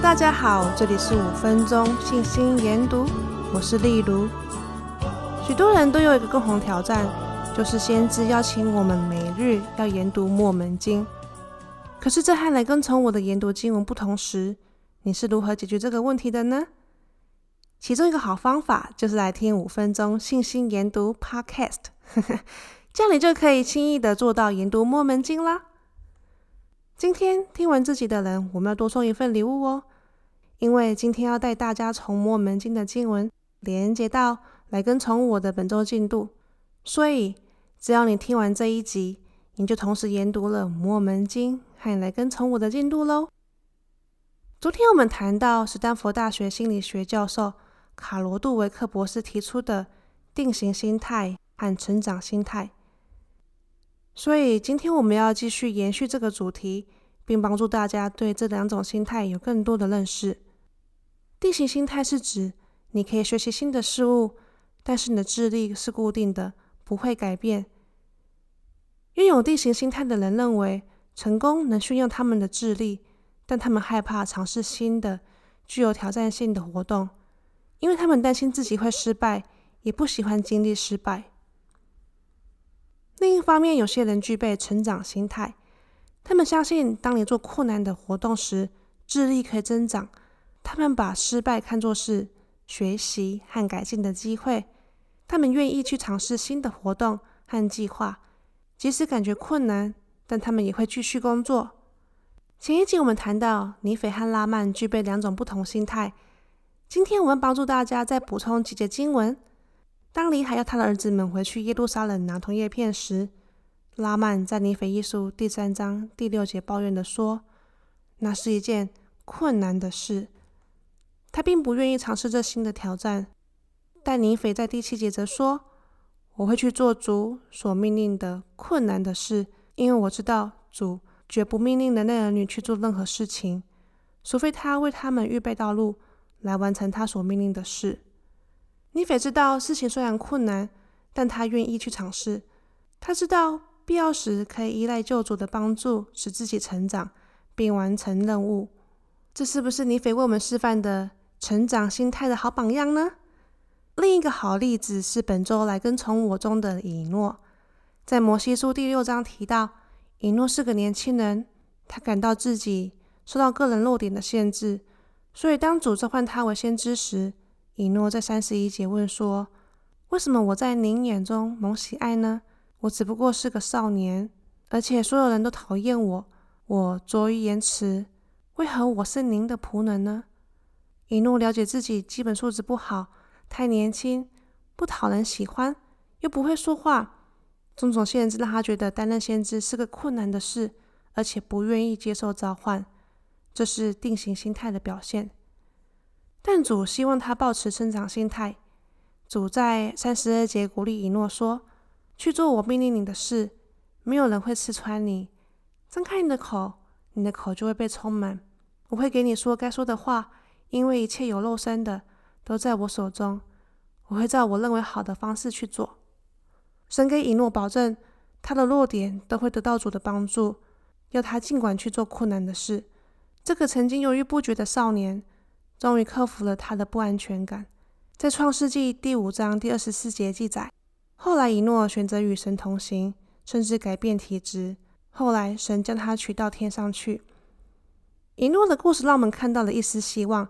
大家好，这里是五分钟信心研读，我是丽如。许多人都有一个共同挑战，就是先知邀请我们每日要研读墨门经。可是这和来跟从我的研读经文不同时，你是如何解决这个问题的呢？其中一个好方法就是来听五分钟信心研读 Podcast，这样你就可以轻易的做到研读墨门经啦。今天听完这集的人，我们要多送一份礼物哦，因为今天要带大家从摩门经的经文连接到来跟从我的本周进度，所以只要你听完这一集，你就同时研读了摩门经和来跟从我的进度喽。昨天我们谈到史丹佛大学心理学教授卡罗杜维克博士提出的定型心态和成长心态。所以，今天我们要继续延续这个主题，并帮助大家对这两种心态有更多的认识。定型心态是指你可以学习新的事物，但是你的智力是固定的，不会改变。拥有定型心态的人认为，成功能训练他们的智力，但他们害怕尝试新的、具有挑战性的活动，因为他们担心自己会失败，也不喜欢经历失败。另一方面，有些人具备成长心态，他们相信，当你做困难的活动时，智力可以增长。他们把失败看作是学习和改进的机会。他们愿意去尝试新的活动和计划，即使感觉困难，但他们也会继续工作。前一集我们谈到，尼斐和拉曼具备两种不同心态。今天我们帮助大家再补充几节经文。当尼海要他的儿子们回去耶路撒冷拿铜叶片时，拉曼在尼斐一书第三章第六节抱怨地说：“那是一件困难的事。”他并不愿意尝试这新的挑战。但尼斐在第七节则说：“我会去做主所命令的困难的事，因为我知道主绝不命令人类儿女去做任何事情，除非他为他们预备道路，来完成他所命令的事。”尼斐知道事情虽然困难，但他愿意去尝试。他知道必要时可以依赖救主的帮助，使自己成长并完成任务。这是不是尼斐为我们示范的成长心态的好榜样呢？另一个好例子是本周来跟从我中的以诺，在摩西书第六章提到，以诺是个年轻人，他感到自己受到个人弱点的限制，所以当主召唤他为先知时，以诺在三十一节问说：“为什么我在您眼中蒙喜爱呢？我只不过是个少年，而且所有人都讨厌我。我拙于言辞，为何我是您的仆人呢？”以诺了解自己基本素质不好，太年轻，不讨人喜欢，又不会说话，种种限制让他觉得担任先知是个困难的事，而且不愿意接受召唤。这是定型心态的表现。但主希望他保持成长心态。主在三十二节鼓励以诺说：“去做我命令你的事，没有人会刺穿你。张开你的口，你的口就会被充满。我会给你说该说的话，因为一切有肉身的都在我手中。我会照我认为好的方式去做。”神给以诺保证，他的弱点都会得到主的帮助，要他尽管去做困难的事。这个曾经犹豫不决的少年。终于克服了他的不安全感。在创世纪第五章第二十四节记载，后来以诺选择与神同行，甚至改变体质。后来神将他取到天上去。以诺的故事让我们看到了一丝希望，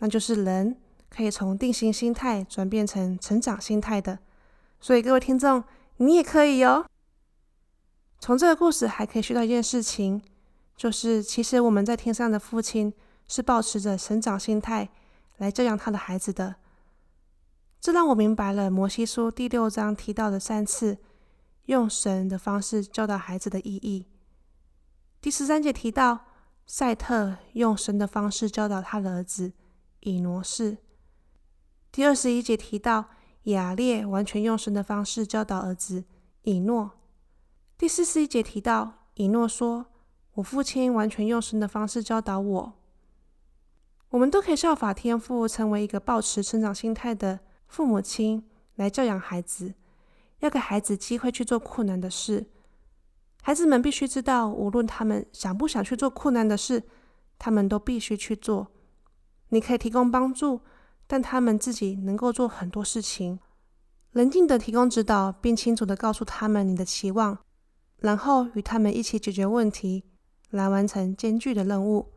那就是人可以从定型心态转变成成长心态的。所以各位听众，你也可以哟。从这个故事还可以学到一件事情，就是其实我们在天上的父亲。是保持着成长心态来教养他的孩子的，这让我明白了摩西书第六章提到的三次用神的方式教导孩子的意义。第十三节提到赛特用神的方式教导他的儿子以挪士。第二十一节提到亚列完全用神的方式教导儿子以诺。第四十一节提到以诺说：“我父亲完全用神的方式教导我。”我们都可以效法天父，成为一个抱持成长心态的父母亲来教养孩子，要给孩子机会去做困难的事。孩子们必须知道，无论他们想不想去做困难的事，他们都必须去做。你可以提供帮助，但他们自己能够做很多事情。冷静的提供指导，并清楚的告诉他们你的期望，然后与他们一起解决问题，来完成艰巨的任务。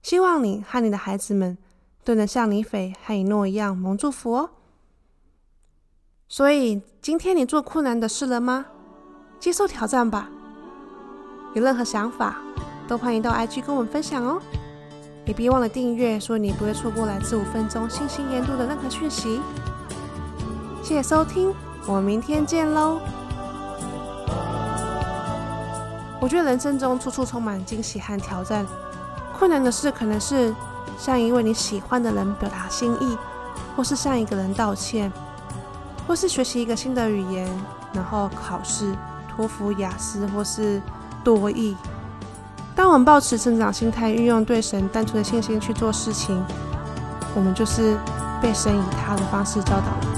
希望你和你的孩子们都能像李斐和以诺一样蒙祝福哦。所以，今天你做困难的事了吗？接受挑战吧。有任何想法，都欢迎到 IG 跟我们分享哦。也别忘了订阅，所以你不会错过来自五分钟信心研读的任何讯息。谢谢收听，我们明天见喽。我觉得人生中处处充满惊喜和挑战。困难的事可能是向一位你喜欢的人表达心意，或是向一个人道歉，或是学习一个新的语言，然后考试，托福、雅思或是多益。当我们抱持成长心态，运用对神单纯的信心去做事情，我们就是被神以他的方式教导了。